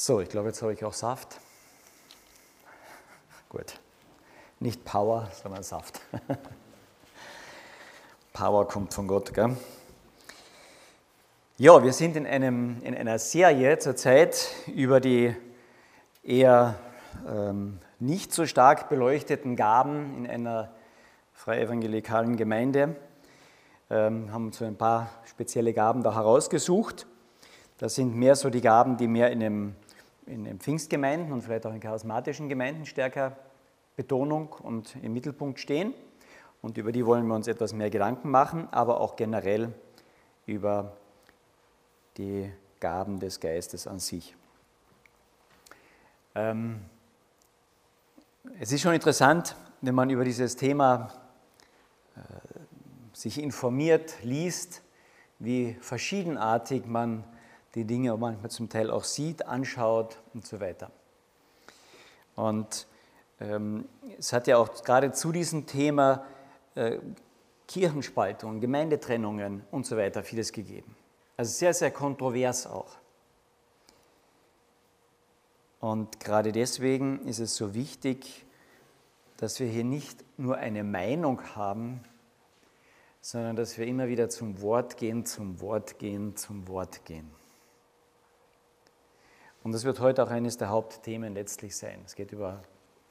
So, ich glaube, jetzt habe ich auch Saft. Gut. Nicht Power, sondern Saft. Power kommt von Gott, gell? Ja, wir sind in, einem, in einer Serie zurzeit über die eher ähm, nicht so stark beleuchteten Gaben in einer freievangelikalen Gemeinde. Ähm, haben so ein paar spezielle Gaben da herausgesucht. Das sind mehr so die Gaben, die mehr in, dem, in den Pfingstgemeinden und vielleicht auch in charismatischen Gemeinden stärker Betonung und im Mittelpunkt stehen. Und über die wollen wir uns etwas mehr Gedanken machen, aber auch generell über die Gaben des Geistes an sich. Ähm, es ist schon interessant, wenn man über dieses Thema äh, sich informiert, liest, wie verschiedenartig man die Dinge manchmal zum Teil auch sieht, anschaut und so weiter. Und ähm, es hat ja auch gerade zu diesem Thema äh, Kirchenspaltungen, Gemeindetrennungen und so weiter vieles gegeben. Also sehr, sehr kontrovers auch. Und gerade deswegen ist es so wichtig, dass wir hier nicht nur eine Meinung haben, sondern dass wir immer wieder zum Wort gehen, zum Wort gehen, zum Wort gehen. Und das wird heute auch eines der Hauptthemen letztlich sein. Es geht über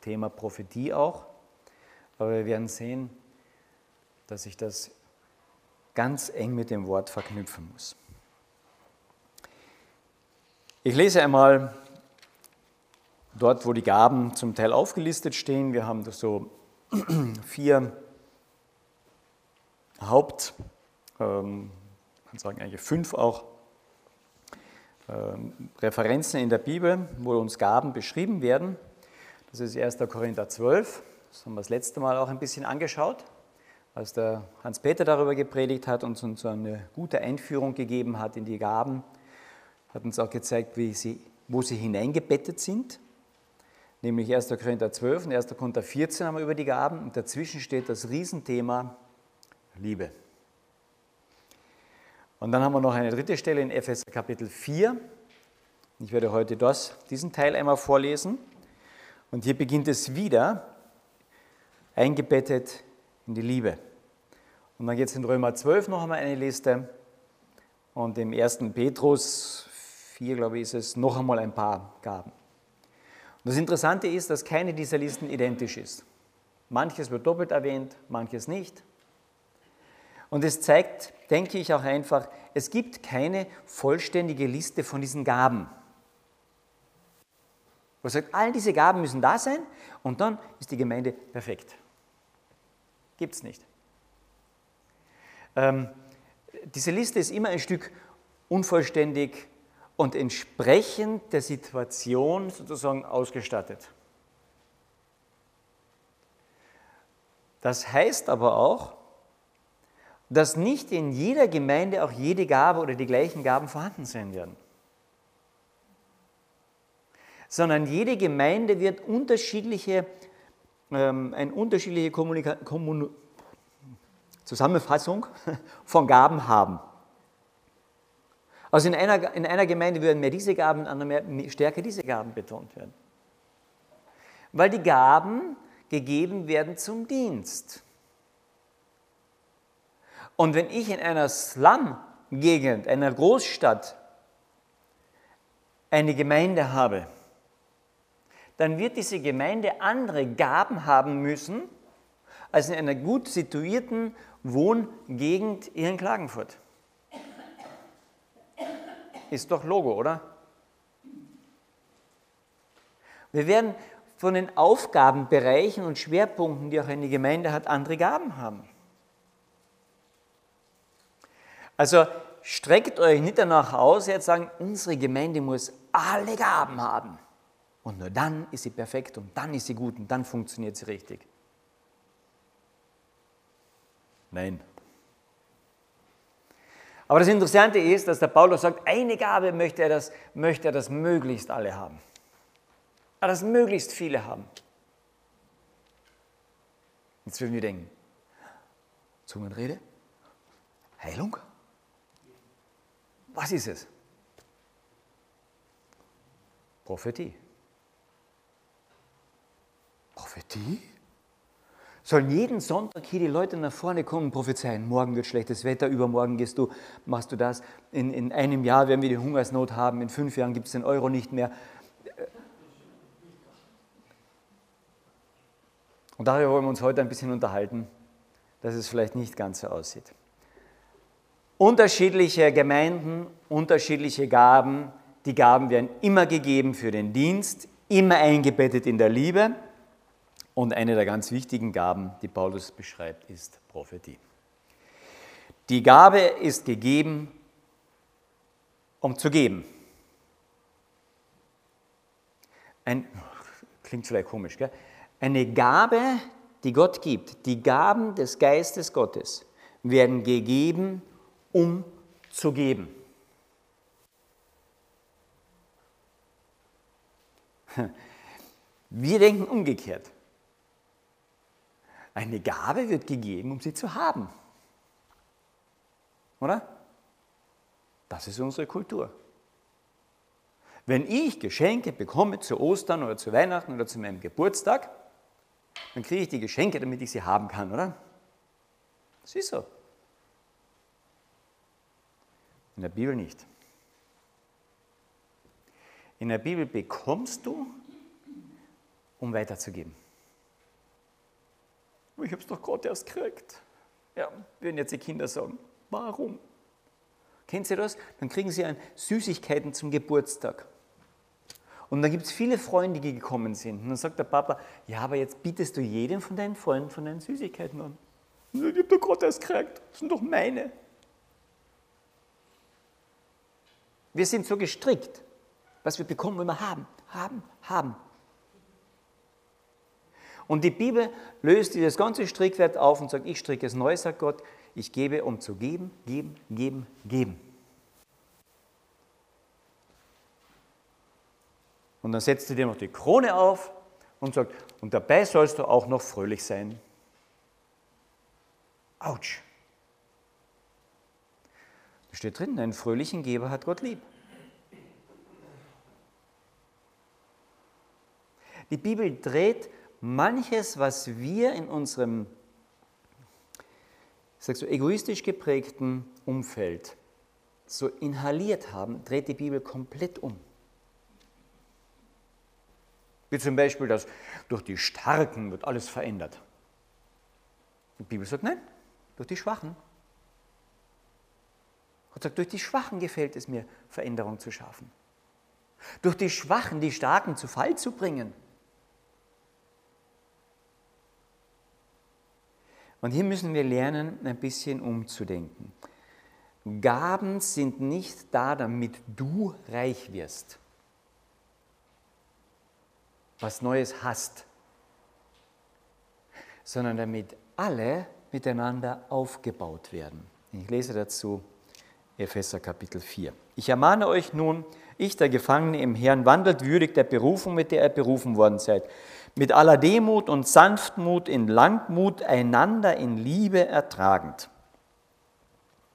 Thema Prophetie auch, aber wir werden sehen, dass ich das ganz eng mit dem Wort verknüpfen muss. Ich lese einmal dort, wo die Gaben zum Teil aufgelistet stehen. Wir haben so vier Haupt, ähm, kann sagen eigentlich fünf auch, Referenzen in der Bibel, wo uns Gaben beschrieben werden. Das ist 1. Korinther 12, das haben wir das letzte Mal auch ein bisschen angeschaut, als der Hans-Peter darüber gepredigt hat und uns eine gute Einführung gegeben hat in die Gaben, hat uns auch gezeigt, sie, wo sie hineingebettet sind nämlich 1. Korinther 12 und 1. Korinther 14 haben wir über die Gaben und dazwischen steht das Riesenthema Liebe. Und dann haben wir noch eine dritte Stelle in Epheser Kapitel 4. Ich werde heute das, diesen Teil einmal vorlesen. Und hier beginnt es wieder, eingebettet in die Liebe. Und dann geht es in Römer 12 noch einmal eine Liste. Und im 1. Petrus 4, glaube ich, ist es noch einmal ein paar Gaben. Und das Interessante ist, dass keine dieser Listen identisch ist. Manches wird doppelt erwähnt, manches nicht. Und es zeigt, denke ich auch einfach, es gibt keine vollständige Liste von diesen Gaben. Man sagt, all diese Gaben müssen da sein und dann ist die Gemeinde perfekt. Gibt es nicht. Ähm, diese Liste ist immer ein Stück unvollständig und entsprechend der Situation sozusagen ausgestattet. Das heißt aber auch, dass nicht in jeder Gemeinde auch jede Gabe oder die gleichen Gaben vorhanden sein werden. Sondern jede Gemeinde wird unterschiedliche, ähm, eine unterschiedliche Kommunika Kommun Zusammenfassung von Gaben haben. Also in einer, in einer Gemeinde würden mehr diese Gaben, in einer mehr, stärker diese Gaben betont werden. Weil die Gaben gegeben werden zum Dienst. Und wenn ich in einer Slum-Gegend, einer Großstadt, eine Gemeinde habe, dann wird diese Gemeinde andere Gaben haben müssen als in einer gut situierten Wohngegend hier in Klagenfurt. Ist doch Logo, oder? Wir werden von den Aufgabenbereichen und Schwerpunkten, die auch eine Gemeinde hat, andere Gaben haben. Also streckt euch nicht danach aus, jetzt sagen, unsere Gemeinde muss alle Gaben haben. Und nur dann ist sie perfekt und dann ist sie gut und dann funktioniert sie richtig. Nein. Aber das Interessante ist, dass der Paulus sagt, eine Gabe möchte er, dass, möchte er, dass möglichst alle haben. Dass möglichst viele haben. Jetzt würden wir denken, Zungenrede? Heilung? Was ist es? Prophetie. Prophetie? Sollen jeden Sonntag hier die Leute nach vorne kommen und prophezeien, morgen wird schlechtes Wetter, übermorgen gehst du, machst du das, in, in einem Jahr werden wir die Hungersnot haben, in fünf Jahren gibt es den Euro nicht mehr. Und darüber wollen wir uns heute ein bisschen unterhalten, dass es vielleicht nicht ganz so aussieht. Unterschiedliche Gemeinden, unterschiedliche Gaben, die Gaben werden immer gegeben für den Dienst, immer eingebettet in der Liebe. Und eine der ganz wichtigen Gaben, die Paulus beschreibt, ist Prophetie. Die Gabe ist gegeben, um zu geben. Ein, klingt vielleicht komisch, gell? Eine Gabe, die Gott gibt, die Gaben des Geistes Gottes werden gegeben, um zu geben. Wir denken umgekehrt. Eine Gabe wird gegeben, um sie zu haben. Oder? Das ist unsere Kultur. Wenn ich Geschenke bekomme zu Ostern oder zu Weihnachten oder zu meinem Geburtstag, dann kriege ich die Geschenke, damit ich sie haben kann, oder? Das ist so. In der Bibel nicht. In der Bibel bekommst du, um weiterzugeben. Ich habe es doch gerade erst gekriegt. Ja, würden jetzt die Kinder sagen, warum? Kennen Sie das? Dann kriegen Sie Süßigkeiten zum Geburtstag. Und dann gibt es viele Freunde, die gekommen sind. Und dann sagt der Papa, ja, aber jetzt bietest du jedem von deinen Freunden von deinen Süßigkeiten an. Ich habe doch gerade erst gekriegt, das sind doch meine. Wir sind so gestrickt, was wir bekommen, wir haben, haben, haben. Und die Bibel löst dieses ganze Strickwerk auf und sagt, ich stricke es neu, sagt Gott, ich gebe, um zu geben, geben, geben, geben. Und dann setzt er dir noch die Krone auf und sagt, und dabei sollst du auch noch fröhlich sein. Autsch. Steht drin, einen fröhlichen Geber hat Gott lieb. Die Bibel dreht manches, was wir in unserem ich sag so, egoistisch geprägten Umfeld so inhaliert haben, dreht die Bibel komplett um. Wie zum Beispiel, dass durch die Starken wird alles verändert. Die Bibel sagt, nein, durch die Schwachen. Gott sagt, durch die Schwachen gefällt es mir, Veränderung zu schaffen. Durch die Schwachen die Starken zu Fall zu bringen. Und hier müssen wir lernen, ein bisschen umzudenken. Gaben sind nicht da, damit du reich wirst was Neues hast, sondern damit alle miteinander aufgebaut werden. Ich lese dazu Epheser Kapitel 4. Ich ermahne euch nun, ich, der Gefangene im Herrn, wandelt würdig der Berufung, mit der ihr berufen worden seid, mit aller Demut und Sanftmut, in Langmut, einander in Liebe ertragend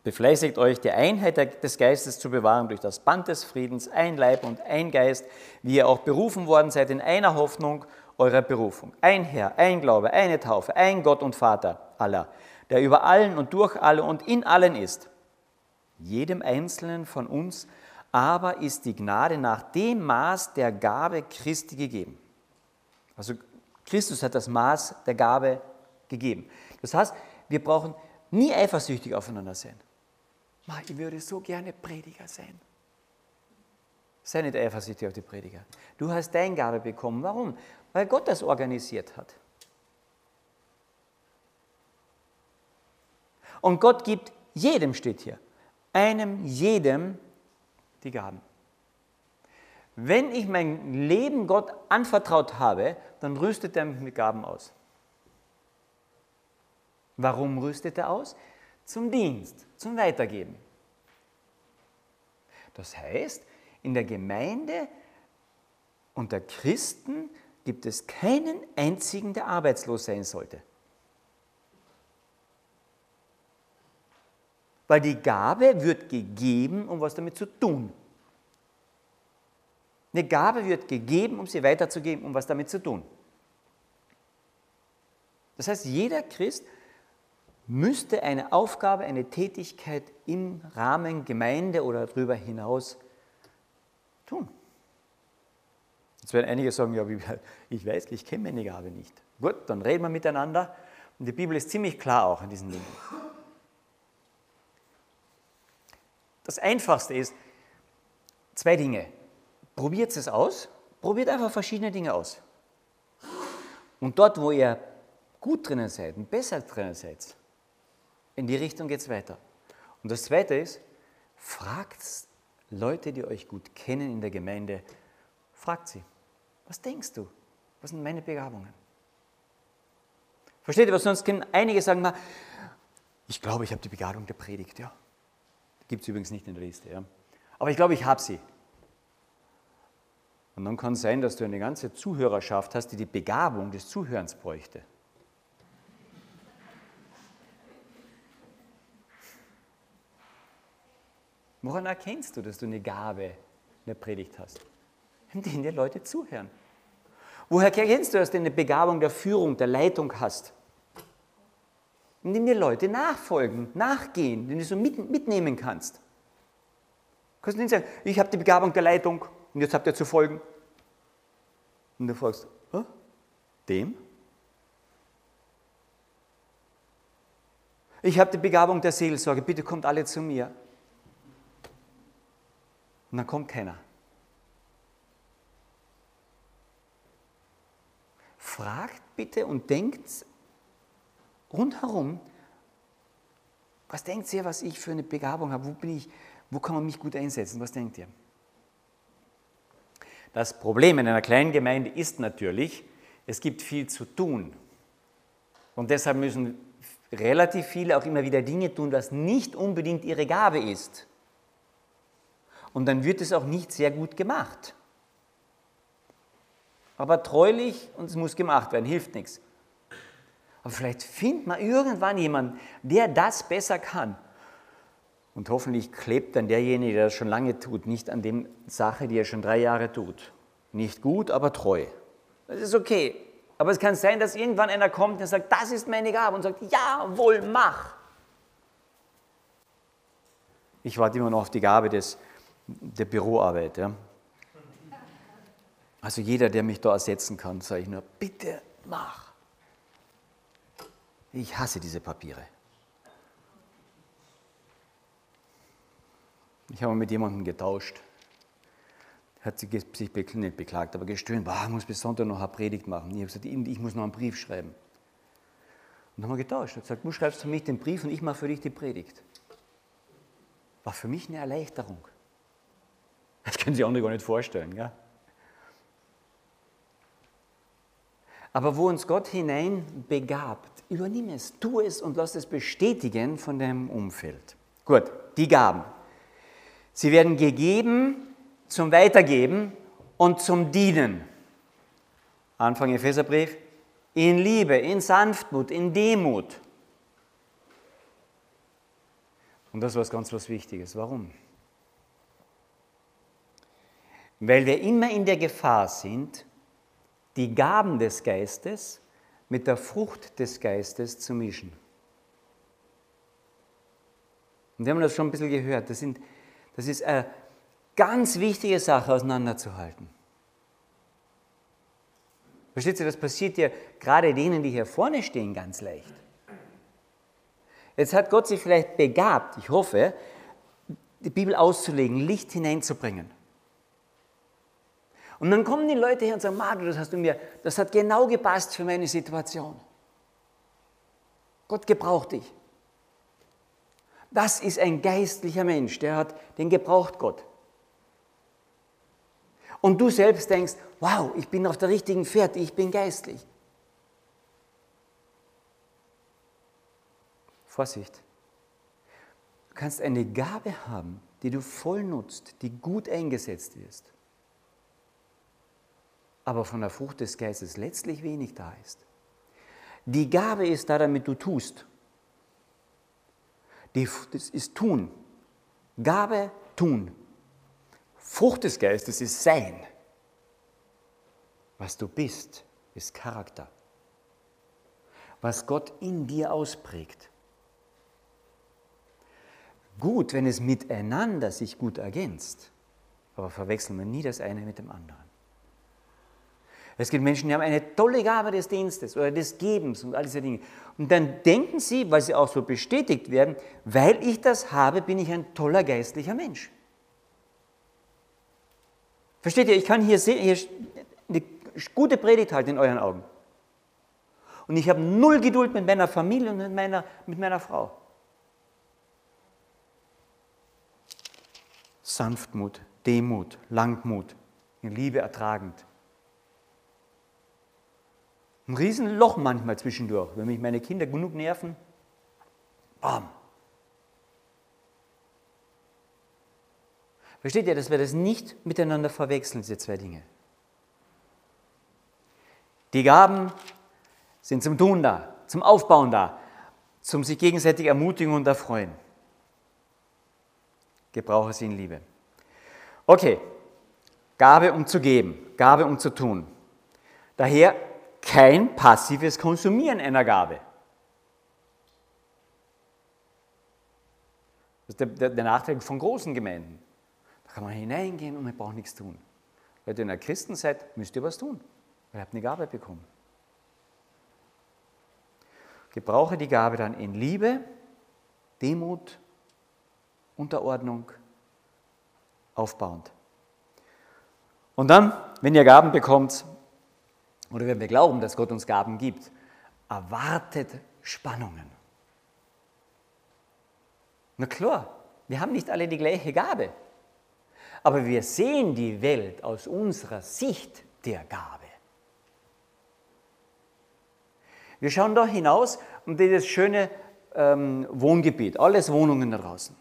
Befleißigt euch, die Einheit des Geistes zu bewahren durch das Band des Friedens, ein Leib und ein Geist, wie ihr auch berufen worden seid in einer Hoffnung eurer Berufung. Ein Herr, ein Glaube, eine Taufe, ein Gott und Vater aller, der über allen und durch alle und in allen ist. Jedem Einzelnen von uns aber ist die Gnade nach dem Maß der Gabe Christi gegeben. Also Christus hat das Maß der Gabe gegeben. Das heißt, wir brauchen nie eifersüchtig aufeinander sein ich würde so gerne Prediger sein. Sei nicht eifersüchtig auf die Prediger. Du hast deine Gabe bekommen. Warum? Weil Gott das organisiert hat. Und Gott gibt jedem, steht hier, einem, jedem die Gaben. Wenn ich mein Leben Gott anvertraut habe, dann rüstet er mich mit Gaben aus. Warum rüstet er aus? zum Dienst, zum Weitergeben. Das heißt, in der Gemeinde unter Christen gibt es keinen einzigen, der arbeitslos sein sollte. Weil die Gabe wird gegeben, um was damit zu tun. Eine Gabe wird gegeben, um sie weiterzugeben, um was damit zu tun. Das heißt, jeder Christ müsste eine Aufgabe, eine Tätigkeit im Rahmen Gemeinde oder darüber hinaus tun. Jetzt werden einige sagen, ja, ich weiß, ich kenne meine Gabe nicht. Gut, dann reden wir miteinander. Und die Bibel ist ziemlich klar auch in diesen Dingen. Das Einfachste ist, zwei Dinge. Probiert es aus, probiert einfach verschiedene Dinge aus. Und dort, wo ihr gut drinnen seid und besser drinnen seid, in die Richtung geht es weiter. Und das Zweite ist, fragt Leute, die euch gut kennen in der Gemeinde, fragt sie, was denkst du? Was sind meine Begabungen? Versteht ihr, was sonst können einige sagen mal, ich glaube, ich habe die Begabung der Predigt, ja. Gibt es übrigens nicht in der Liste, ja. Aber ich glaube, ich habe sie. Und dann kann es sein, dass du eine ganze Zuhörerschaft hast, die die Begabung des Zuhörens bräuchte. Woran erkennst du, dass du eine Gabe in der Predigt hast? Indem dir Leute zuhören. Woher erkennst du, dass du eine Begabung der Führung, der Leitung hast? Indem dir Leute nachfolgen, nachgehen, den du so mit, mitnehmen kannst. Du kannst nicht sagen, ich habe die Begabung der Leitung und jetzt habt ihr zu folgen. Und du fragst, Hä? dem? Ich habe die Begabung der Seelsorge, bitte kommt alle zu mir. Und dann kommt keiner. Fragt bitte und denkt rundherum, was denkt ihr, was ich für eine Begabung habe? Wo bin ich? Wo kann man mich gut einsetzen? Was denkt ihr? Das Problem in einer kleinen Gemeinde ist natürlich, es gibt viel zu tun. Und deshalb müssen relativ viele auch immer wieder Dinge tun, was nicht unbedingt ihre Gabe ist und dann wird es auch nicht sehr gut gemacht. Aber treulich und es muss gemacht werden, hilft nichts. Aber vielleicht findet man irgendwann jemanden, der das besser kann. Und hoffentlich klebt dann derjenige, der das schon lange tut, nicht an der Sache, die er schon drei Jahre tut. Nicht gut, aber treu. Das ist okay. Aber es kann sein, dass irgendwann einer kommt und sagt, das ist meine Gabe und sagt, jawohl, mach. Ich warte immer noch auf die Gabe des der Büroarbeit. Ja. Also jeder, der mich da ersetzen kann, sage ich nur, bitte mach. Ich hasse diese Papiere. Ich habe mit jemandem getauscht. Hat sich nicht beklagt, aber gestöhnt, ich muss bis Sonntag noch eine Predigt machen. Ich habe gesagt, ich muss noch einen Brief schreiben. Und dann haben wir getauscht. Er hat gesagt, du schreibst für mich den Brief und ich mache für dich die Predigt. War für mich eine Erleichterung. Das können sich andere gar nicht vorstellen. Gell? Aber wo uns Gott hinein begabt, übernimm es, tu es und lass es bestätigen von deinem Umfeld. Gut, die Gaben. Sie werden gegeben zum Weitergeben und zum Dienen. Anfang Epheserbrief. In Liebe, in Sanftmut, in Demut. Und das was ganz was Wichtiges. Warum? weil wir immer in der Gefahr sind, die Gaben des Geistes mit der Frucht des Geistes zu mischen. Und wir haben das schon ein bisschen gehört. Das, sind, das ist eine ganz wichtige Sache auseinanderzuhalten. Versteht ihr, das passiert ja gerade denen, die hier vorne stehen, ganz leicht. Jetzt hat Gott sich vielleicht begabt, ich hoffe, die Bibel auszulegen, Licht hineinzubringen. Und dann kommen die Leute her und sagen, Marco, das hast du mir, das hat genau gepasst für meine Situation. Gott gebraucht dich. Das ist ein geistlicher Mensch, der hat, den gebraucht Gott. Und du selbst denkst, wow, ich bin auf der richtigen Fährte, ich bin geistlich. Vorsicht. Du kannst eine Gabe haben, die du voll nutzt, die gut eingesetzt ist aber von der Frucht des Geistes letztlich wenig da ist. Die Gabe ist da, damit du tust. Die, das ist tun. Gabe, tun. Frucht des Geistes ist sein. Was du bist, ist Charakter. Was Gott in dir ausprägt. Gut, wenn es miteinander sich gut ergänzt, aber verwechseln wir nie das eine mit dem anderen. Es gibt Menschen, die haben eine tolle Gabe des Dienstes oder des Gebens und all diese Dinge. Und dann denken sie, weil sie auch so bestätigt werden, weil ich das habe, bin ich ein toller geistlicher Mensch. Versteht ihr, ich kann hier, sehen, hier eine gute Predigt halten in euren Augen. Und ich habe null Geduld mit meiner Familie und mit meiner, mit meiner Frau. Sanftmut, Demut, Langmut, in Liebe ertragend. Ein Riesenloch manchmal zwischendurch, wenn mich meine Kinder genug nerven. Bam. Versteht ihr, dass wir das nicht miteinander verwechseln, diese zwei Dinge? Die Gaben sind zum Tun da, zum Aufbauen da, zum sich gegenseitig ermutigen und erfreuen. Gebrauche sie in Liebe. Okay, Gabe um zu geben, Gabe um zu tun. Daher kein passives Konsumieren einer Gabe. Das ist der, der, der, Nachteil von großen Gemeinden. Da kann man hineingehen und man braucht nichts tun. Weil ihr in der Christen seid, müsst ihr was tun. Ihr habt eine Gabe bekommen. Gebrauche die Gabe dann in Liebe, Demut, Unterordnung, aufbauend. Und dann, wenn ihr Gaben bekommt, oder wenn wir glauben, dass Gott uns Gaben gibt, erwartet Spannungen. Na klar, wir haben nicht alle die gleiche Gabe, aber wir sehen die Welt aus unserer Sicht der Gabe. Wir schauen da hinaus und dieses schöne ähm, Wohngebiet, alles Wohnungen da draußen.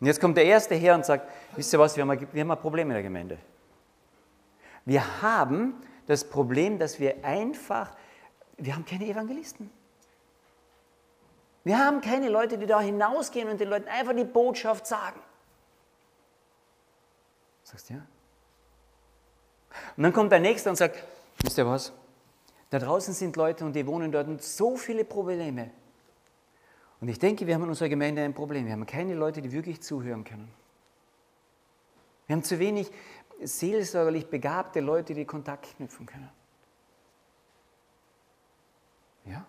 Und jetzt kommt der Erste her und sagt, wisst ihr was, wir haben, ein, wir haben ein Problem in der Gemeinde. Wir haben das Problem, dass wir einfach, wir haben keine Evangelisten. Wir haben keine Leute, die da hinausgehen und den Leuten einfach die Botschaft sagen. Sagst du ja? Und dann kommt der Nächste und sagt, wisst ihr was? Da draußen sind Leute und die wohnen dort und so viele Probleme. Und ich denke, wir haben in unserer Gemeinde ein Problem. Wir haben keine Leute, die wirklich zuhören können. Wir haben zu wenig seelsorgerlich begabte Leute, die Kontakt knüpfen können. Ja?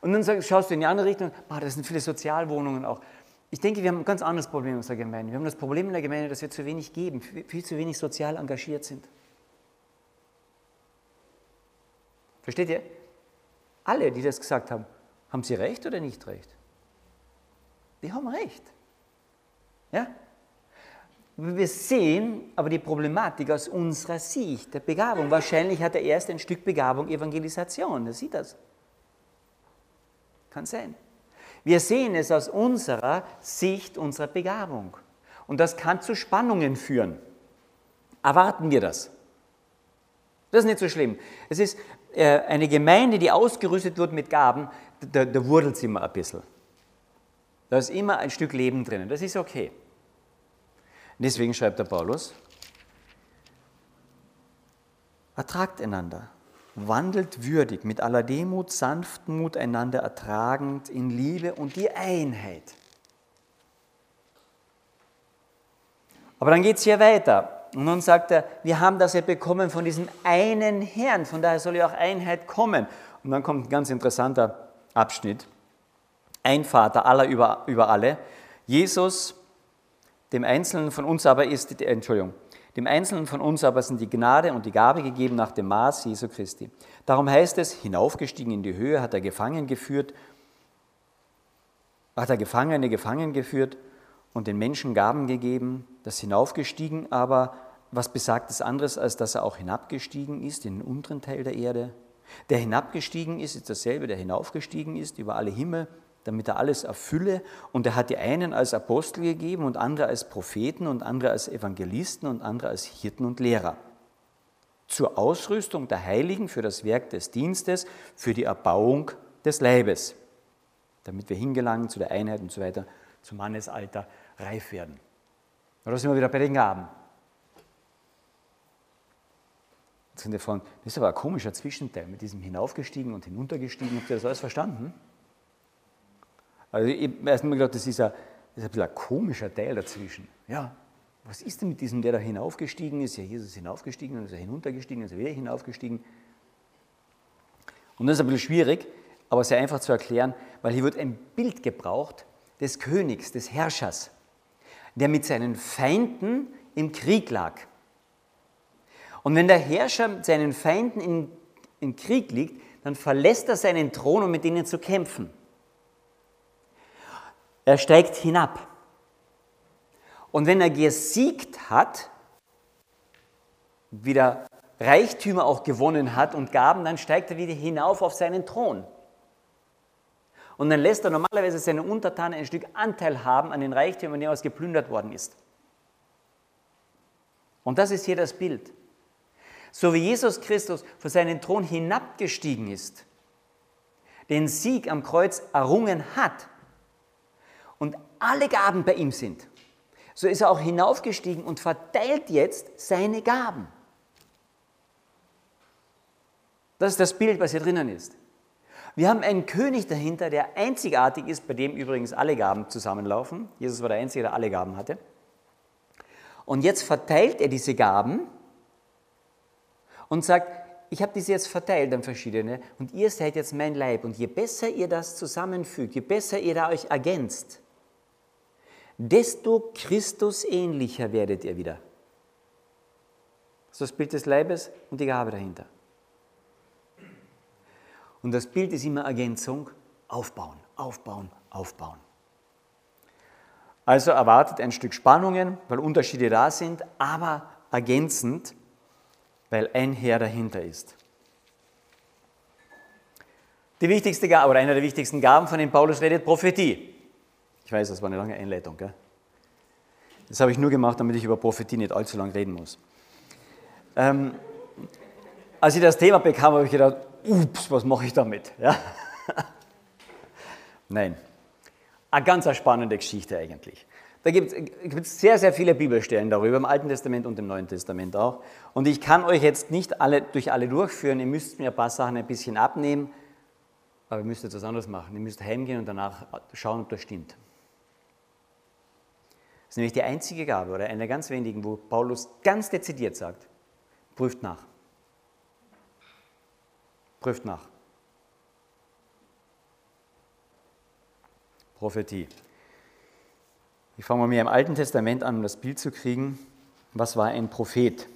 Und dann schaust du in die andere Richtung, ah, das sind viele Sozialwohnungen auch. Ich denke, wir haben ein ganz anderes Problem in unserer Gemeinde. Wir haben das Problem in der Gemeinde, dass wir zu wenig geben, viel zu wenig sozial engagiert sind. Versteht ihr? Alle, die das gesagt haben, haben sie recht oder nicht recht? Die haben recht. Ja? Wir sehen aber die Problematik aus unserer Sicht der Begabung. Wahrscheinlich hat er erst ein Stück Begabung Evangelisation. Er sieht das. Kann sein. Wir sehen es aus unserer Sicht unserer Begabung. Und das kann zu Spannungen führen. Erwarten wir das? Das ist nicht so schlimm. Es ist äh, eine Gemeinde, die ausgerüstet wird mit Gaben, da, da wurdelt es immer ein bisschen. Da ist immer ein Stück Leben drinnen. Das ist okay. Deswegen schreibt der Paulus, ertragt einander, wandelt würdig, mit aller Demut, Sanftmut einander ertragend, in Liebe und die Einheit. Aber dann geht es hier weiter. Und nun sagt er, wir haben das ja bekommen von diesem einen Herrn, von daher soll ja auch Einheit kommen. Und dann kommt ein ganz interessanter Abschnitt. Ein Vater aller über, über alle. Jesus dem Einzelnen von uns aber ist, äh, Entschuldigung, dem Einzelnen von uns aber sind die Gnade und die Gabe gegeben nach dem Maß Jesu Christi. Darum heißt es, hinaufgestiegen in die Höhe hat er gefangen geführt, hat er Gefangene gefangen geführt und den Menschen Gaben gegeben. Das hinaufgestiegen aber, was besagt es anderes, als dass er auch hinabgestiegen ist in den unteren Teil der Erde? Der hinabgestiegen ist, ist dasselbe, der hinaufgestiegen ist über alle Himmel damit er alles erfülle. Und er hat die einen als Apostel gegeben und andere als Propheten und andere als Evangelisten und andere als Hirten und Lehrer. Zur Ausrüstung der Heiligen für das Werk des Dienstes, für die Erbauung des Leibes, damit wir hingelangen zu der Einheit und so weiter, zum Mannesalter reif werden. Da sind wir wieder bei den Gaben. Jetzt sind die fragen, das ist aber ein komischer Zwischenteil mit diesem hinaufgestiegen und hinuntergestiegen. Habt ihr das alles verstanden? Also ich habe erst mal gedacht, das ist, ein, das ist ein bisschen ein komischer Teil dazwischen. Ja, was ist denn mit diesem, der da hinaufgestiegen ist? Ja, Jesus ist hinaufgestiegen, dann ist er hinuntergestiegen, dann ist er wieder hinaufgestiegen. Und das ist ein bisschen schwierig, aber sehr einfach zu erklären, weil hier wird ein Bild gebraucht des Königs, des Herrschers, der mit seinen Feinden im Krieg lag. Und wenn der Herrscher mit seinen Feinden in, im Krieg liegt, dann verlässt er seinen Thron, um mit ihnen zu kämpfen. Er steigt hinab. Und wenn er gesiegt hat, wieder Reichtümer auch gewonnen hat und Gaben, dann steigt er wieder hinauf auf seinen Thron. Und dann lässt er normalerweise seine Untertanen ein Stück Anteil haben an den Reichtümern, die was geplündert worden ist. Und das ist hier das Bild. So wie Jesus Christus von seinem Thron hinabgestiegen ist, den Sieg am Kreuz errungen hat alle Gaben bei ihm sind, so ist er auch hinaufgestiegen und verteilt jetzt seine Gaben. Das ist das Bild, was hier drinnen ist. Wir haben einen König dahinter, der einzigartig ist, bei dem übrigens alle Gaben zusammenlaufen. Jesus war der Einzige, der alle Gaben hatte. Und jetzt verteilt er diese Gaben und sagt, ich habe diese jetzt verteilt an verschiedene und ihr seid jetzt mein Leib. Und je besser ihr das zusammenfügt, je besser ihr da euch ergänzt, desto Christus ähnlicher werdet ihr wieder. Das ist das Bild des Leibes und die Gabe dahinter. Und das Bild ist immer Ergänzung, aufbauen, aufbauen, aufbauen. Also erwartet ein Stück Spannungen, weil Unterschiede da sind, aber ergänzend, weil ein Herr dahinter ist. Die wichtigste Gabe oder eine der wichtigsten Gaben, von denen Paulus redet, Prophetie. Ich weiß, das war eine lange Einleitung. Gell? Das habe ich nur gemacht, damit ich über Prophetie nicht allzu lange reden muss. Ähm, als ich das Thema bekam, habe ich gedacht, ups, was mache ich damit? Ja? Nein, eine ganz spannende Geschichte eigentlich. Da gibt es sehr, sehr viele Bibelstellen darüber, im Alten Testament und im Neuen Testament auch. Und ich kann euch jetzt nicht alle, durch alle durchführen, ihr müsst mir ein paar Sachen ein bisschen abnehmen, aber ihr müsst etwas anderes machen. Ihr müsst heimgehen und danach schauen, ob das stimmt. Ist nämlich die einzige Gabe oder eine der ganz wenigen, wo Paulus ganz dezidiert sagt, prüft nach. Prüft nach. Prophetie. Ich fange mal mir im Alten Testament an, um das Bild zu kriegen. Was war ein Prophet?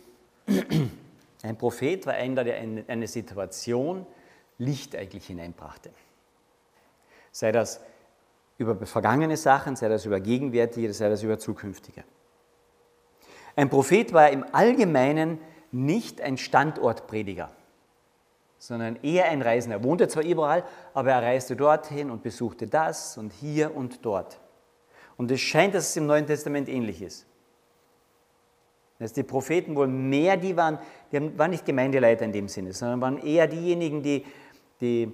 Ein Prophet war einer, der in eine Situation Licht eigentlich hineinbrachte. Sei das über vergangene Sachen, sei das über gegenwärtige, sei das über zukünftige. Ein Prophet war im Allgemeinen nicht ein Standortprediger sondern eher ein Reisender. Er wohnte zwar überall, aber er reiste dorthin und besuchte das und hier und dort. Und es scheint, dass es im Neuen Testament ähnlich ist. Dass die Propheten wohl mehr die waren, die waren nicht Gemeindeleiter in dem Sinne, sondern waren eher diejenigen, die, die,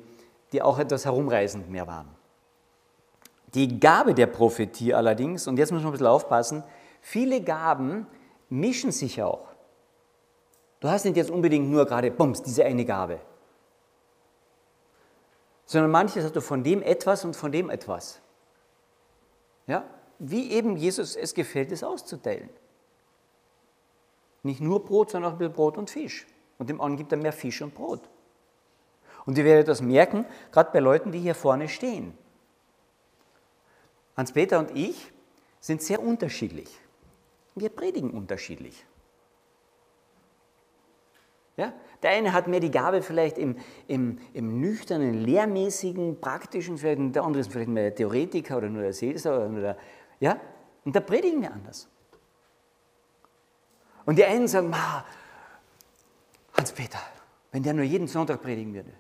die auch etwas herumreisend mehr waren. Die Gabe der Prophetie allerdings, und jetzt muss man ein bisschen aufpassen, viele Gaben mischen sich auch. Du hast nicht jetzt unbedingt nur gerade, bums, diese eine Gabe sondern manches hast du von dem etwas und von dem etwas. Ja? Wie eben Jesus es gefällt, es auszuteilen. Nicht nur Brot, sondern auch ein bisschen Brot und Fisch. Und dem anderen gibt er mehr Fisch und Brot. Und ihr werdet das merken, gerade bei Leuten, die hier vorne stehen. Hans-Peter und ich sind sehr unterschiedlich. Wir predigen unterschiedlich. Ja? Der eine hat mehr die Gabe vielleicht im, im, im nüchternen, lehrmäßigen, praktischen, vielleicht, der andere ist vielleicht mehr der Theoretiker oder nur der Seelsorger. Oder der, ja? Und da predigen wir anders. Und die einen sagen, Hans-Peter, wenn der nur jeden Sonntag predigen würde.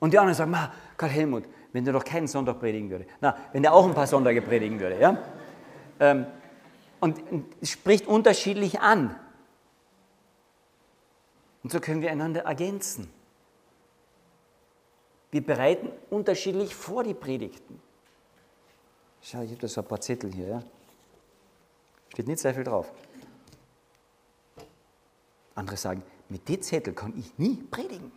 Und die anderen sagen, Karl Helmut, wenn der doch keinen Sonntag predigen würde. Na, wenn der auch ein paar Sonntage predigen würde. Ja? Ähm, und es spricht unterschiedlich an. Und so können wir einander ergänzen. Wir bereiten unterschiedlich vor die Predigten. Schau, ich habe da so ein paar Zettel hier. Ja? Steht nicht sehr viel drauf. Andere sagen, mit dem Zettel kann ich nie predigen.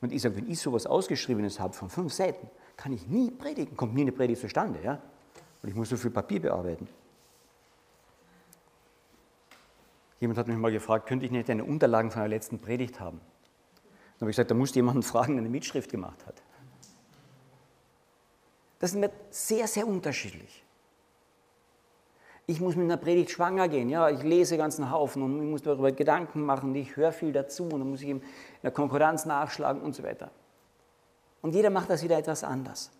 Und ich sage, wenn ich sowas Ausgeschriebenes habe von fünf Seiten, kann ich nie predigen, kommt nie eine Predigt zustande, ja? Und ich muss so viel Papier bearbeiten. Jemand hat mich mal gefragt, könnte ich nicht eine Unterlagen von der letzten Predigt haben? Dann habe ich gesagt, da musst du jemanden fragen, der eine Mitschrift gemacht hat. Das ist mir sehr, sehr unterschiedlich. Ich muss mit einer Predigt schwanger gehen. Ja, ich lese ganzen Haufen und ich muss darüber Gedanken machen. Ich höre viel dazu und dann muss ich in der Konkurrenz nachschlagen und so weiter. Und jeder macht das wieder etwas anders.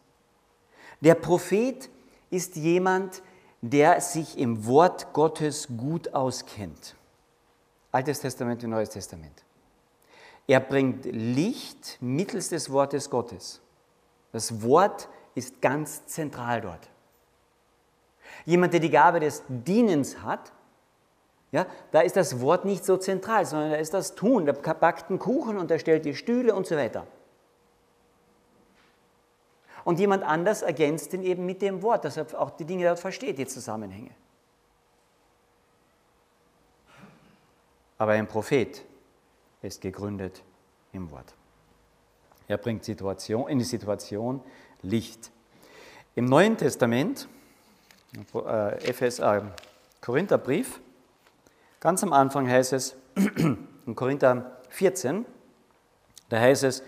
Der Prophet ist jemand, der sich im Wort Gottes gut auskennt. Altes Testament und Neues Testament. Er bringt Licht mittels des Wortes Gottes. Das Wort ist ganz zentral dort. Jemand, der die Gabe des Dienens hat, ja, da ist das Wort nicht so zentral, sondern da ist das Tun. Der backt einen Kuchen und er stellt die Stühle und so weiter. Und jemand anders ergänzt ihn eben mit dem Wort, dass er auch die Dinge dort versteht, die Zusammenhänge. Aber ein Prophet ist gegründet im Wort. Er bringt Situation, in die Situation Licht. Im Neuen Testament äh, FSA, Korintherbrief. Ganz am Anfang heißt es, in Korinther 14, da heißt es,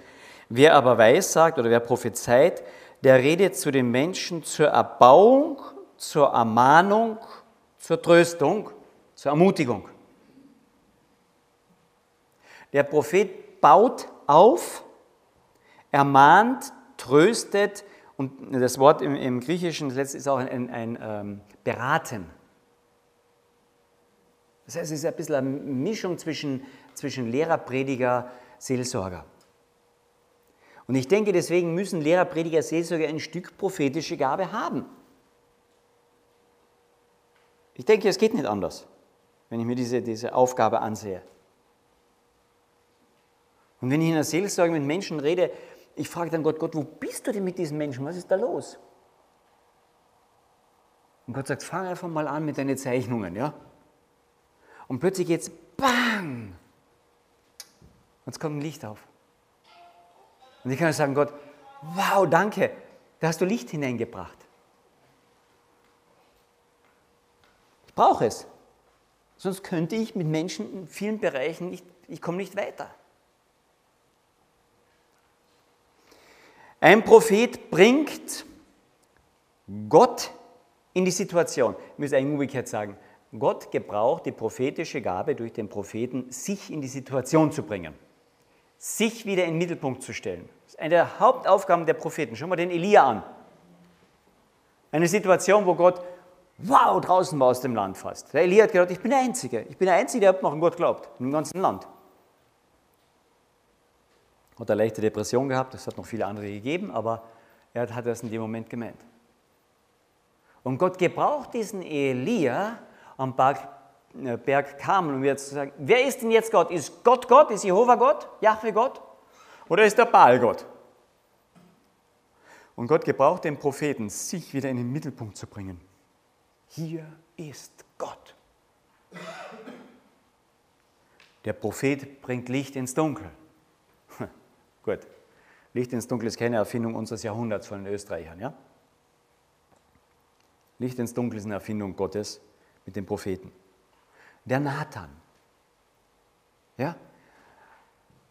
wer aber weiß sagt oder wer prophezeit, der redet zu den Menschen zur Erbauung, zur Ermahnung, zur Tröstung, zur Ermutigung. Der Prophet baut auf, ermahnt, tröstet, und das Wort im, im Griechischen ist auch ein, ein, ein ähm, Beraten. Das heißt, es ist ein bisschen eine Mischung zwischen, zwischen Lehrer, Prediger, Seelsorger. Und ich denke, deswegen müssen Lehrer, Prediger, Seelsorger ein Stück prophetische Gabe haben. Ich denke, es geht nicht anders, wenn ich mir diese, diese Aufgabe ansehe. Und wenn ich in der Seelsorge mit Menschen rede, ich frage dann Gott, Gott, wo bist du denn mit diesen Menschen? Was ist da los? Und Gott sagt, fang einfach mal an mit deinen Zeichnungen, ja? Und plötzlich geht's bang! Und es kommt ein Licht auf. Und ich kann sagen, Gott, wow, danke, da hast du Licht hineingebracht. Ich brauche es. Sonst könnte ich mit Menschen in vielen Bereichen nicht, ich komme nicht weiter. Ein Prophet bringt Gott in die Situation. Ich muss eigentlich umgekehrt sagen, Gott gebraucht die prophetische Gabe durch den Propheten, sich in die Situation zu bringen, sich wieder in den Mittelpunkt zu stellen. Das ist eine der Hauptaufgaben der Propheten. Schau mal den Elia an. Eine Situation, wo Gott, wow, draußen war aus dem Land fast. Der Elia hat gedacht, ich bin der Einzige. Ich bin der Einzige, der noch an Gott glaubt, im ganzen Land hat eine leichte Depression gehabt, es hat noch viele andere gegeben, aber er hat das in dem Moment gemeint. Und Gott gebraucht diesen Elia am Berg, äh, Berg Karmel, um jetzt zu sagen, wer ist denn jetzt Gott? Ist Gott Gott? Ist Jehova Gott? Jahwe Gott? Oder ist der Baal Gott? Und Gott gebraucht den Propheten, sich wieder in den Mittelpunkt zu bringen. Hier ist Gott. Der Prophet bringt Licht ins Dunkel. Gut. Licht ins Dunkel ist keine Erfindung unseres Jahrhunderts von den Österreichern. Ja? Licht ins Dunkel ist eine Erfindung Gottes mit den Propheten. Der Nathan. Ja?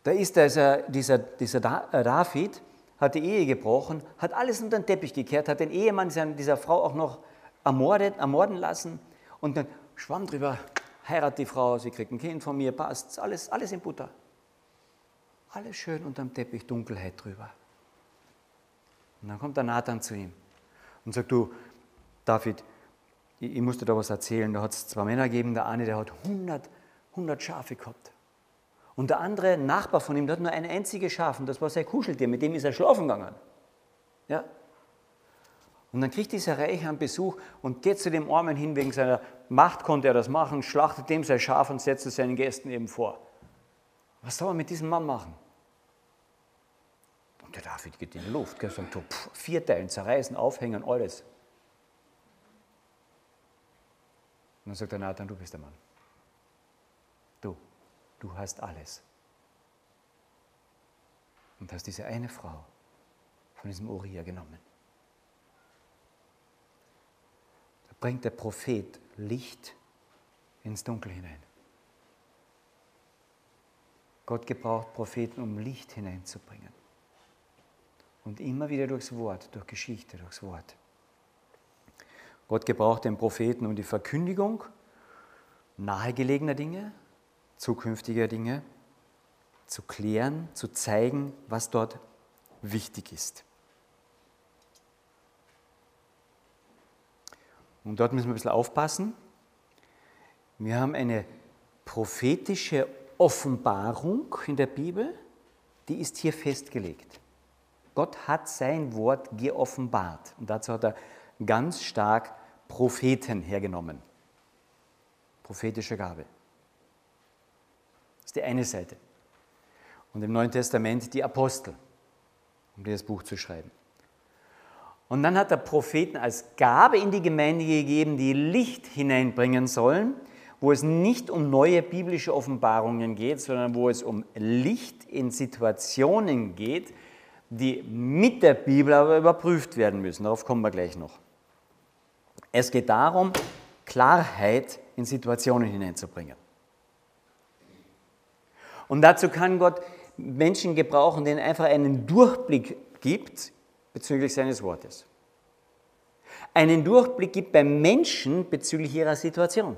Da ist dieser, dieser, dieser äh, David, hat die Ehe gebrochen, hat alles unter den Teppich gekehrt, hat den Ehemann dieser Frau auch noch ermordet, ermorden lassen und dann schwamm drüber, heiratet die Frau, sie kriegt ein Kind von mir, passt, alles, alles in Butter. Alles schön unterm Teppich, Dunkelheit drüber. Und dann kommt der Nathan zu ihm und sagt, du, David, ich, ich muss dir da was erzählen. Da hat es zwei Männer gegeben, der eine, der hat 100, 100 Schafe gehabt. Und der andere Nachbar von ihm, der hat nur ein einziges Schaf und das war sein Kuscheltier, mit dem ist er schlafen gegangen. Ja? Und dann kriegt dieser Reiche einen Besuch und geht zu dem Armen hin, wegen seiner Macht konnte er das machen, schlachtet dem sein Schaf und setzt es seinen Gästen eben vor. Was soll man mit diesem Mann machen? Und der David geht in die Luft, er sagt, pff, vier Teilen, zerreißen, aufhängen, alles. dann sagt der Nathan, du bist der Mann. Du, du hast alles. Und hast diese eine Frau von diesem Uriah genommen. Da bringt der Prophet Licht ins Dunkel hinein. Gott gebraucht Propheten, um Licht hineinzubringen. Und immer wieder durchs Wort, durch Geschichte, durchs Wort. Gott gebraucht den Propheten um die Verkündigung nahegelegener Dinge, zukünftiger Dinge zu klären, zu zeigen, was dort wichtig ist. Und dort müssen wir ein bisschen aufpassen. Wir haben eine prophetische Offenbarung in der Bibel, die ist hier festgelegt. Gott hat sein Wort geoffenbart und dazu hat er ganz stark Propheten hergenommen. Prophetische Gabe. Das ist die eine Seite. Und im Neuen Testament die Apostel, um dieses Buch zu schreiben. Und dann hat er Propheten als Gabe in die Gemeinde gegeben, die Licht hineinbringen sollen wo es nicht um neue biblische Offenbarungen geht, sondern wo es um Licht in Situationen geht, die mit der Bibel aber überprüft werden müssen. Darauf kommen wir gleich noch. Es geht darum, Klarheit in Situationen hineinzubringen. Und dazu kann Gott Menschen gebrauchen, denen einfach einen Durchblick gibt bezüglich seines Wortes. Einen Durchblick gibt beim Menschen bezüglich ihrer Situation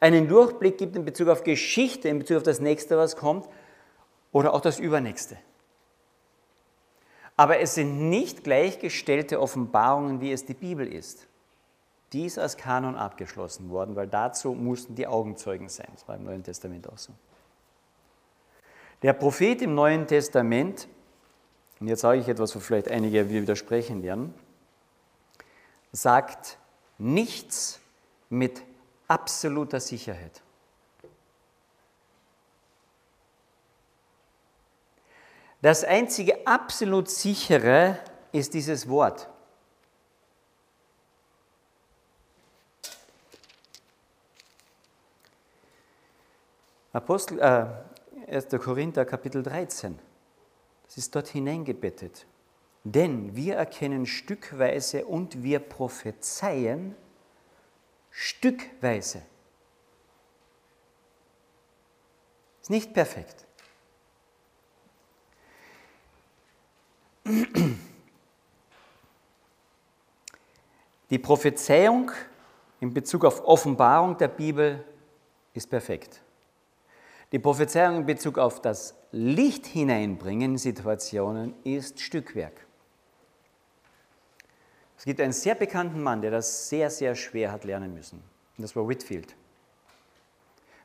einen Durchblick gibt in Bezug auf Geschichte, in Bezug auf das Nächste, was kommt, oder auch das Übernächste. Aber es sind nicht gleichgestellte Offenbarungen, wie es die Bibel ist. Die ist als Kanon abgeschlossen worden, weil dazu mussten die Augenzeugen sein. Das war im Neuen Testament auch so. Der Prophet im Neuen Testament, und jetzt sage ich etwas, wo vielleicht einige widersprechen werden, sagt nichts mit absoluter Sicherheit. Das einzige absolut sichere ist dieses Wort. Apostel, äh, 1. Korinther Kapitel 13. Das ist dort hineingebettet. Denn wir erkennen stückweise und wir prophezeien stückweise. Ist nicht perfekt. Die Prophezeiung in Bezug auf Offenbarung der Bibel ist perfekt. Die Prophezeiung in Bezug auf das Licht hineinbringen in Situationen ist Stückwerk. Es gibt einen sehr bekannten Mann, der das sehr, sehr schwer hat lernen müssen. Und das war Whitfield.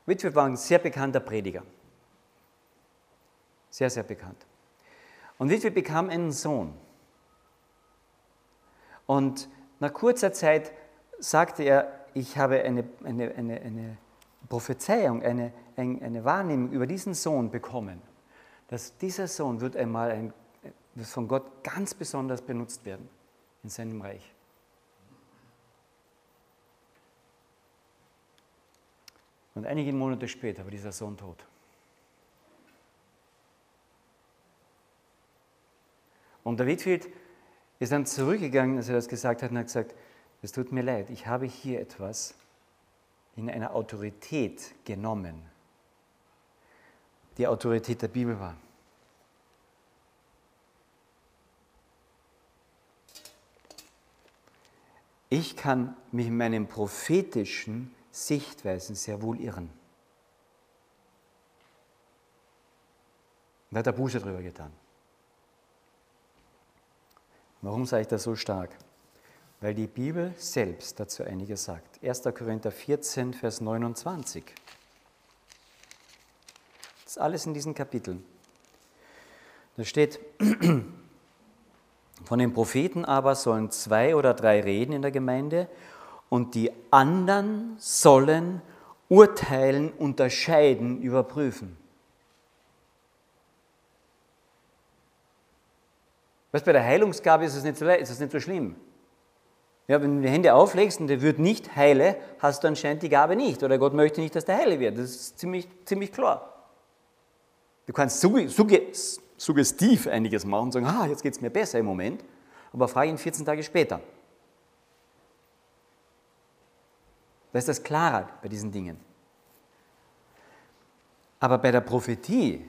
Whitfield war ein sehr bekannter Prediger. Sehr, sehr bekannt. Und Whitfield bekam einen Sohn. Und nach kurzer Zeit sagte er, ich habe eine, eine, eine, eine Prophezeiung, eine, eine Wahrnehmung über diesen Sohn bekommen, dass dieser Sohn wird einmal ein, von Gott ganz besonders benutzt werden in seinem Reich. Und einige Monate später war dieser Sohn tot. Und der Whitfield ist dann zurückgegangen, als er das gesagt hat, und hat gesagt, es tut mir leid, ich habe hier etwas in einer Autorität genommen, die Autorität der Bibel war. Ich kann mich in meinen prophetischen Sichtweisen sehr wohl irren. Da hat er Buße drüber getan. Warum sage ich das so stark? Weil die Bibel selbst dazu einiges sagt. 1. Korinther 14, Vers 29. Das ist alles in diesen Kapiteln. Da steht, Von den Propheten aber sollen zwei oder drei reden in der Gemeinde und die anderen sollen urteilen, unterscheiden, überprüfen. Was bei der Heilungsgabe ist es nicht so, nicht so schlimm. Ja, wenn du die Hände auflegst und der wird nicht heile, hast du anscheinend die Gabe nicht. Oder Gott möchte nicht, dass der heile wird. Das ist ziemlich, ziemlich klar. Du kannst suggestiv einiges machen und sagen, ah, jetzt geht es mir besser im Moment, aber frage ihn 14 Tage später. Da ist das klarer bei diesen Dingen. Aber bei der Prophetie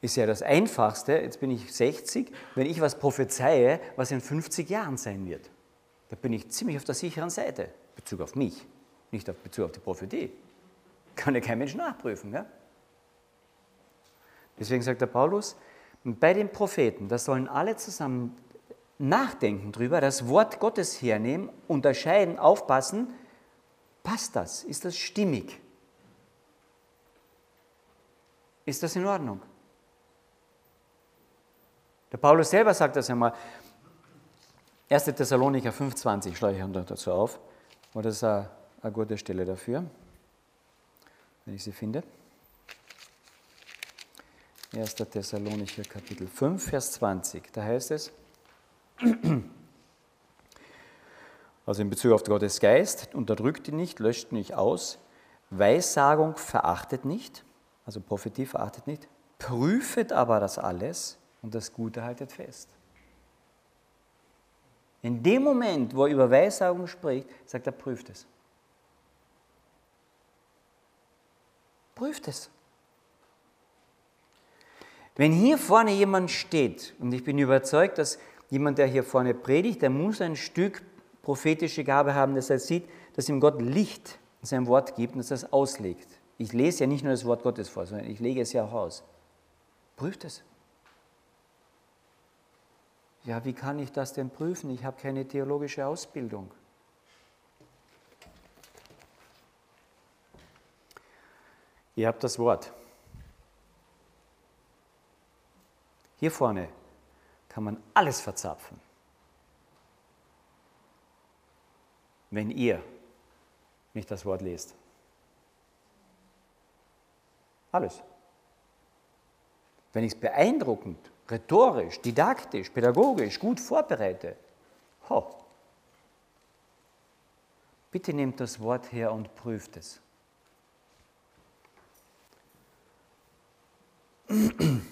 ist ja das Einfachste, jetzt bin ich 60, wenn ich was prophezeie, was in 50 Jahren sein wird. Da bin ich ziemlich auf der sicheren Seite, Bezug auf mich, nicht auf Bezug auf die Prophetie. Kann ja kein Mensch nachprüfen. Ja? Deswegen sagt der Paulus, bei den Propheten, da sollen alle zusammen nachdenken drüber, das Wort Gottes hernehmen, unterscheiden, aufpassen, passt das? Ist das stimmig? Ist das in Ordnung? Der Paulus selber sagt das einmal, 1. Thessalonicher 5,20 schlage ich dazu auf, und das ist eine gute Stelle dafür, wenn ich sie finde. 1. Thessalonicher Kapitel 5, Vers 20, da heißt es, also in Bezug auf Gottes Geist, unterdrückt ihn nicht, löscht ihn nicht aus, Weissagung verachtet nicht, also Prophetie verachtet nicht, prüfet aber das alles und das Gute haltet fest. In dem Moment, wo er über Weissagung spricht, sagt er, prüft es. Prüft es. Wenn hier vorne jemand steht, und ich bin überzeugt, dass jemand, der hier vorne predigt, der muss ein Stück prophetische Gabe haben, dass er sieht, dass ihm Gott Licht in seinem Wort gibt und dass er es auslegt. Ich lese ja nicht nur das Wort Gottes vor, sondern ich lege es ja auch aus. Prüft es. Ja, wie kann ich das denn prüfen? Ich habe keine theologische Ausbildung. Ihr habt das Wort. Hier vorne kann man alles verzapfen. Wenn ihr nicht das Wort lest. Alles. Wenn ich es beeindruckend rhetorisch, didaktisch, pädagogisch gut vorbereite, ho, bitte nehmt das Wort her und prüft es.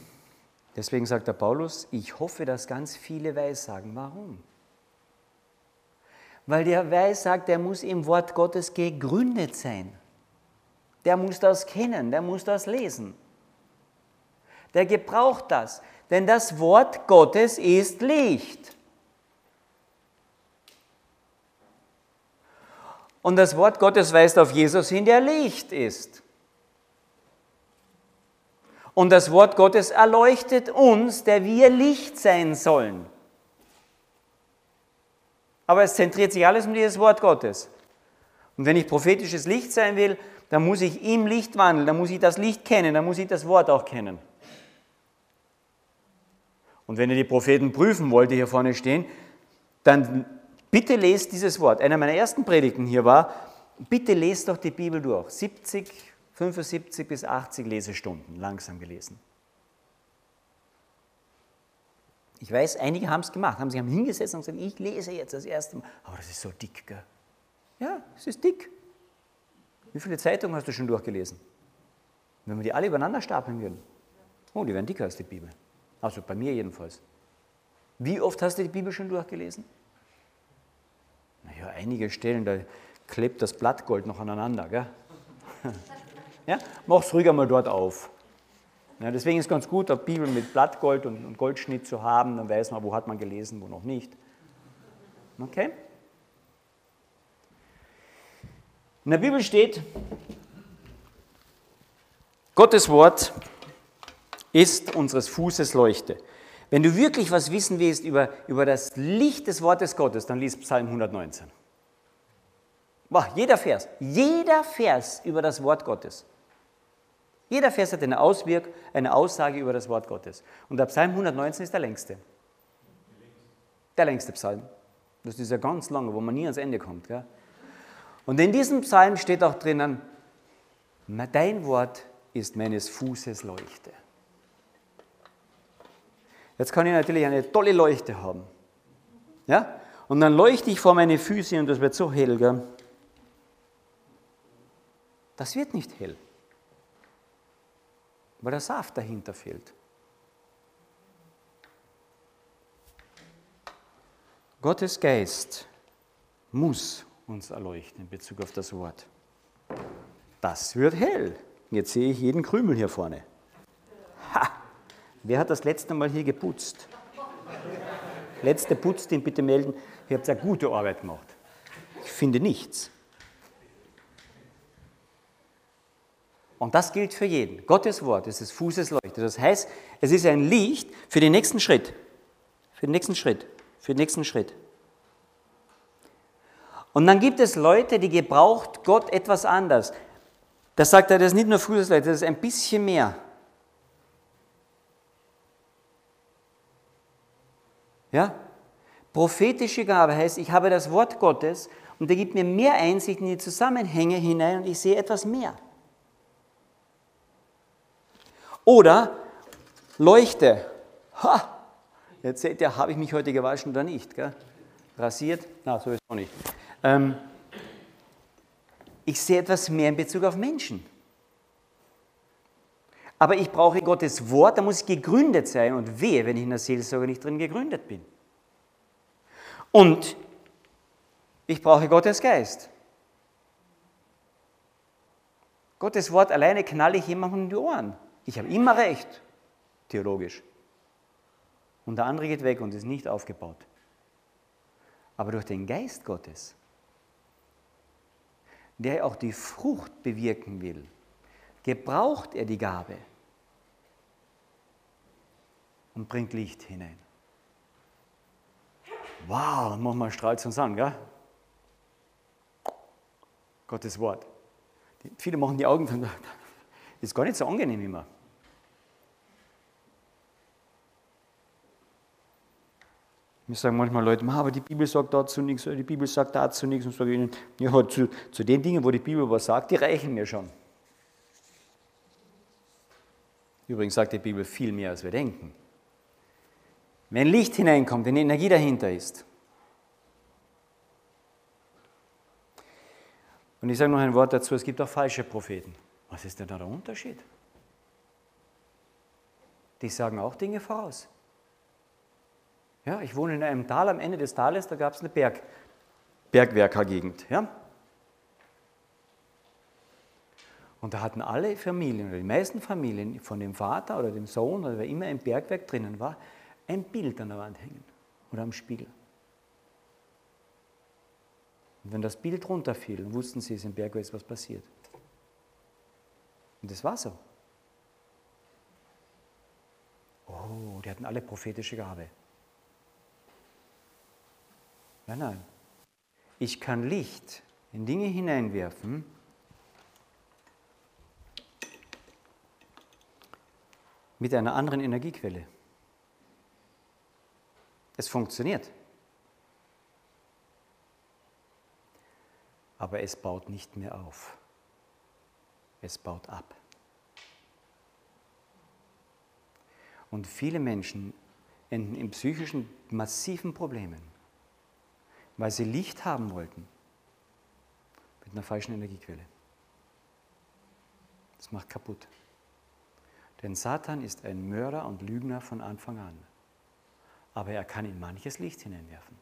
Deswegen sagt der Paulus, ich hoffe, dass ganz viele Weissagen. Warum? Weil der Weissagt, der muss im Wort Gottes gegründet sein. Der muss das kennen, der muss das lesen. Der gebraucht das. Denn das Wort Gottes ist Licht. Und das Wort Gottes weist auf Jesus hin, der Licht ist. Und das Wort Gottes erleuchtet uns, der wir Licht sein sollen. Aber es zentriert sich alles um dieses Wort Gottes. Und wenn ich prophetisches Licht sein will, dann muss ich im Licht wandeln, dann muss ich das Licht kennen, dann muss ich das Wort auch kennen. Und wenn ihr die Propheten prüfen wollt, die hier vorne stehen, dann bitte lest dieses Wort. Einer meiner ersten Predigten hier war, bitte lest doch die Bibel durch. 70, 75 bis 80 Lesestunden, langsam gelesen. Ich weiß, einige haben es gemacht, haben sich hingesetzt und gesagt, ich lese jetzt das erste Mal. Aber das ist so dick, gell? Ja, es ist dick. Wie viele Zeitungen hast du schon durchgelesen? Wenn wir die alle übereinander stapeln würden, oh, die wären dicker als die Bibel. Also bei mir jedenfalls. Wie oft hast du die Bibel schon durchgelesen? Naja, einige Stellen, da klebt das Blattgold noch aneinander. Gell? ja? Mach's ruhig einmal dort auf. Ja, deswegen ist es ganz gut, eine Bibel mit Blattgold und, und Goldschnitt zu haben, dann weiß man, wo hat man gelesen, wo noch nicht. Okay? In der Bibel steht, Gottes Wort ist unseres Fußes Leuchte. Wenn du wirklich was wissen willst über, über das Licht des Wortes Gottes, dann liest Psalm 119. Boah, jeder Vers, jeder Vers über das Wort Gottes. Jeder Vers hat eine Auswirkung, eine Aussage über das Wort Gottes. Und der Psalm 119 ist der längste. Der längste Psalm. Das ist ja ganz lange, wo man nie ans Ende kommt. Gell? Und in diesem Psalm steht auch drinnen, dein Wort ist meines Fußes Leuchte. Jetzt kann ich natürlich eine tolle Leuchte haben. Ja? Und dann leuchte ich vor meine Füße und das wird so hell. Gell? Das wird nicht hell, weil der Saft dahinter fehlt. Gottes Geist muss uns erleuchten in Bezug auf das Wort. Das wird hell. Jetzt sehe ich jeden Krümel hier vorne. Ha! Wer hat das letzte Mal hier geputzt? Letzte Putz, den bitte melden. Ihr habt eine gute Arbeit gemacht. Ich finde nichts. Und das gilt für jeden. Gottes Wort ist des Fußes Leuchte. Das heißt, es ist ein Licht für den nächsten Schritt. Für den nächsten Schritt. Für den nächsten Schritt. Und dann gibt es Leute, die gebraucht Gott etwas anders. Das sagt er, das ist nicht nur Fußes das ist ein bisschen mehr. Ja? Prophetische Gabe heißt, ich habe das Wort Gottes und der gibt mir mehr Einsicht in die Zusammenhänge hinein und ich sehe etwas mehr. Oder Leuchte. Ha! Jetzt seht ihr, habe ich mich heute gewaschen oder nicht? Gell? Rasiert? Na, sowieso nicht. Ähm, ich sehe etwas mehr in Bezug auf Menschen. Aber ich brauche Gottes Wort, da muss ich gegründet sein. Und wehe, wenn ich in der Seelsorge nicht drin gegründet bin. Und ich brauche Gottes Geist. Gottes Wort alleine knalle ich jemandem in die Ohren. Ich habe immer recht, theologisch. Und der andere geht weg und ist nicht aufgebaut. Aber durch den Geist Gottes, der auch die Frucht bewirken will, gebraucht er die Gabe und bringt Licht hinein. Wow, manchmal strahlt es uns an, gell? Gottes Wort. Die, viele machen die Augen, ist gar nicht so angenehm immer. Mir sagen manchmal Leute, aber die Bibel sagt dazu nichts, oder die Bibel sagt dazu nichts. Und sage ihnen, ja, zu, zu den Dingen, wo die Bibel was sagt, die reichen mir schon. Übrigens sagt die Bibel viel mehr, als wir denken. Wenn Licht hineinkommt, wenn Energie dahinter ist. Und ich sage noch ein Wort dazu, es gibt auch falsche Propheten. Was ist denn da der Unterschied? Die sagen auch Dinge voraus. Ja, ich wohne in einem Tal, am Ende des Tales, da gab es eine Berg, Bergwerkergegend. Ja? Und da hatten alle Familien, oder die meisten Familien, von dem Vater oder dem Sohn oder wer immer im Bergwerk drinnen war, ein Bild an der Wand hängen oder am Spiegel. Und wenn das Bild runterfiel, wussten sie, es im Berg ist was passiert. Und das war so. Oh, die hatten alle prophetische Gabe. Nein, nein. Ich kann Licht in Dinge hineinwerfen, mit einer anderen Energiequelle. Es funktioniert. Aber es baut nicht mehr auf. Es baut ab. Und viele Menschen enden in psychischen massiven Problemen, weil sie Licht haben wollten mit einer falschen Energiequelle. Das macht kaputt. Denn Satan ist ein Mörder und Lügner von Anfang an aber er kann in manches Licht hineinwerfen.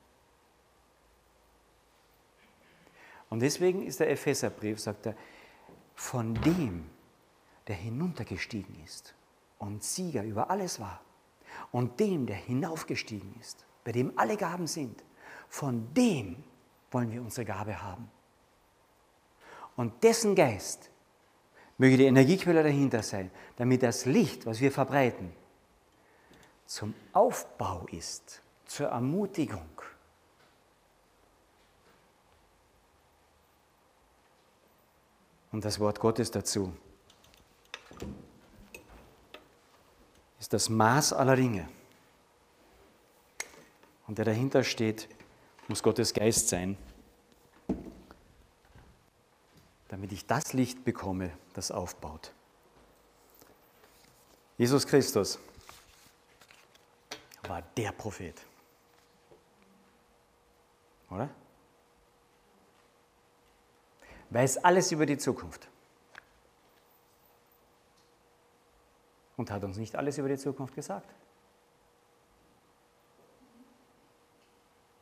Und deswegen ist der Epheserbrief, sagt er, von dem, der hinuntergestiegen ist und Sieger über alles war, und dem, der hinaufgestiegen ist, bei dem alle Gaben sind, von dem wollen wir unsere Gabe haben. Und dessen Geist möge die Energiequelle dahinter sein, damit das Licht, was wir verbreiten, zum Aufbau ist, zur Ermutigung. Und das Wort Gottes dazu ist das Maß aller Dinge. Und der dahinter steht, muss Gottes Geist sein, damit ich das Licht bekomme, das aufbaut. Jesus Christus war der Prophet. Oder? Weiß alles über die Zukunft. Und hat uns nicht alles über die Zukunft gesagt.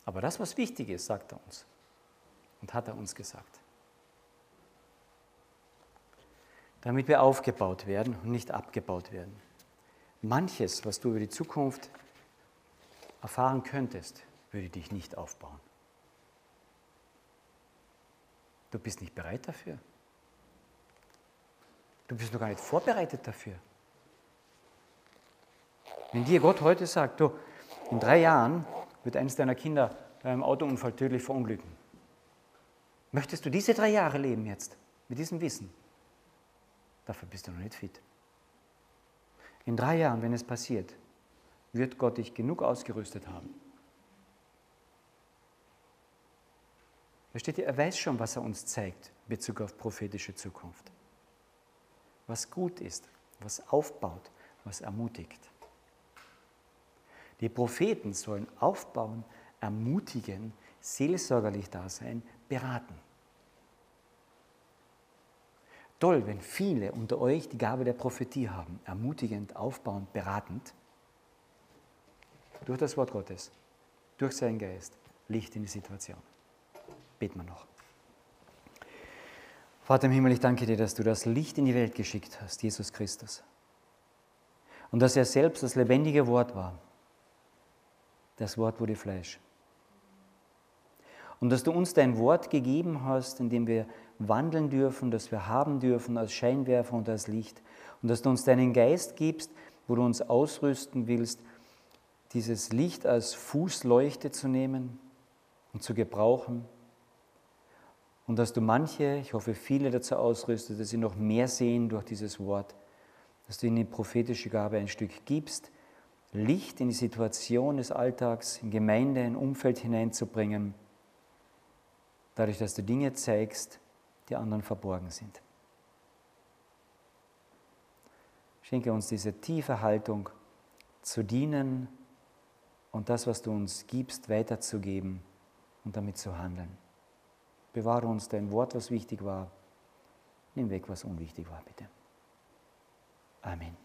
Aber das, was wichtig ist, sagt er uns. Und hat er uns gesagt. Damit wir aufgebaut werden und nicht abgebaut werden. Manches, was du über die Zukunft erfahren könntest, würde dich nicht aufbauen. Du bist nicht bereit dafür. Du bist noch gar nicht vorbereitet dafür. Wenn dir Gott heute sagt, du, in drei Jahren wird eines deiner Kinder bei einem Autounfall tödlich verunglücken. Möchtest du diese drei Jahre leben jetzt mit diesem Wissen? Dafür bist du noch nicht fit. In drei Jahren, wenn es passiert, wird Gott dich genug ausgerüstet haben. Versteht ihr, er weiß schon, was er uns zeigt in Bezug auf prophetische Zukunft. Was gut ist, was aufbaut, was ermutigt. Die Propheten sollen aufbauen, ermutigen, seelsorgerlich da sein, beraten. Toll, wenn viele unter euch die Gabe der Prophetie haben, ermutigend, aufbauend, beratend, durch das Wort Gottes, durch seinen Geist, Licht in die Situation. Beten wir noch. Vater im Himmel, ich danke dir, dass du das Licht in die Welt geschickt hast, Jesus Christus. Und dass er selbst das lebendige Wort war. Das Wort wurde Fleisch. Und dass du uns dein Wort gegeben hast, in dem wir wandeln dürfen, dass wir haben dürfen als Scheinwerfer und als Licht. Und dass du uns deinen Geist gibst, wo du uns ausrüsten willst, dieses Licht als Fußleuchte zu nehmen und zu gebrauchen und dass du manche, ich hoffe viele dazu ausrüstest, dass sie noch mehr sehen durch dieses Wort, dass du ihnen die prophetische Gabe ein Stück gibst, Licht in die Situation des Alltags, in Gemeinde, in Umfeld hineinzubringen, dadurch, dass du Dinge zeigst, die anderen verborgen sind. Schenke uns diese tiefe Haltung, zu dienen und das, was du uns gibst, weiterzugeben und damit zu handeln. Bewahre uns dein Wort, was wichtig war. Nimm weg, was unwichtig war, bitte. Amen.